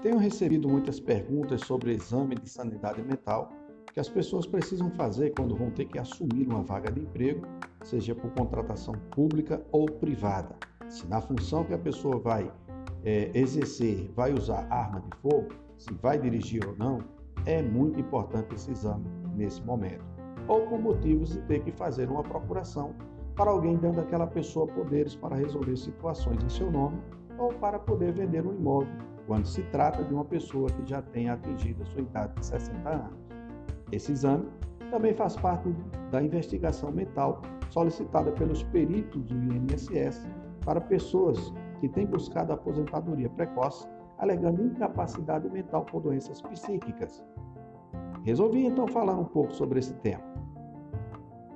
Tenho recebido muitas perguntas sobre exame de sanidade mental que as pessoas precisam fazer quando vão ter que assumir uma vaga de emprego, seja por contratação pública ou privada. Se na função que a pessoa vai é, exercer vai usar arma de fogo, se vai dirigir ou não, é muito importante esse exame nesse momento. Ou por motivos de ter que fazer uma procuração para alguém dando àquela pessoa poderes para resolver situações em seu nome ou para poder vender um imóvel quando se trata de uma pessoa que já tenha atingido a sua idade de 60 anos. Esse exame também faz parte da investigação mental solicitada pelos peritos do INSS para pessoas que têm buscado aposentadoria precoce, alegando incapacidade mental por doenças psíquicas. Resolvi então falar um pouco sobre esse tema.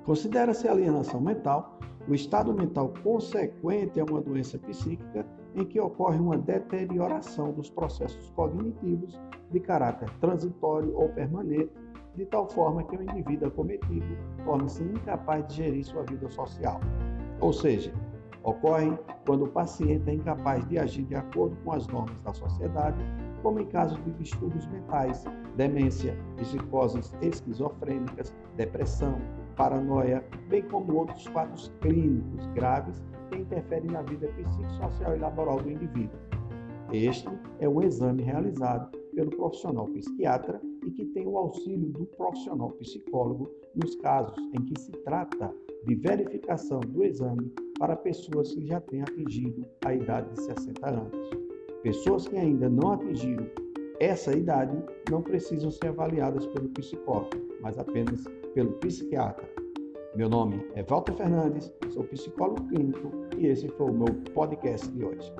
Considera-se alienação mental o estado mental consequente a uma doença psíquica em que ocorre uma deterioração dos processos cognitivos de caráter transitório ou permanente, de tal forma que o indivíduo acometido torne-se incapaz de gerir sua vida social. Ou seja, ocorre quando o paciente é incapaz de agir de acordo com as normas da sociedade, como em casos de distúrbios mentais, demência, psicoses esquizofrênicas, depressão, paranoia, bem como outros quadros clínicos graves que interferem na vida psicossocial e laboral do indivíduo. Este é um exame realizado pelo profissional psiquiatra e que tem o auxílio do profissional psicólogo nos casos em que se trata de verificação do exame para pessoas que já têm atingido a idade de 60 anos. Pessoas que ainda não atingiram essa idade não precisam ser avaliadas pelo psicólogo, mas apenas pelo psiquiatra. Meu nome é Walter Fernandes, sou psicólogo clínico e esse foi o meu podcast de hoje.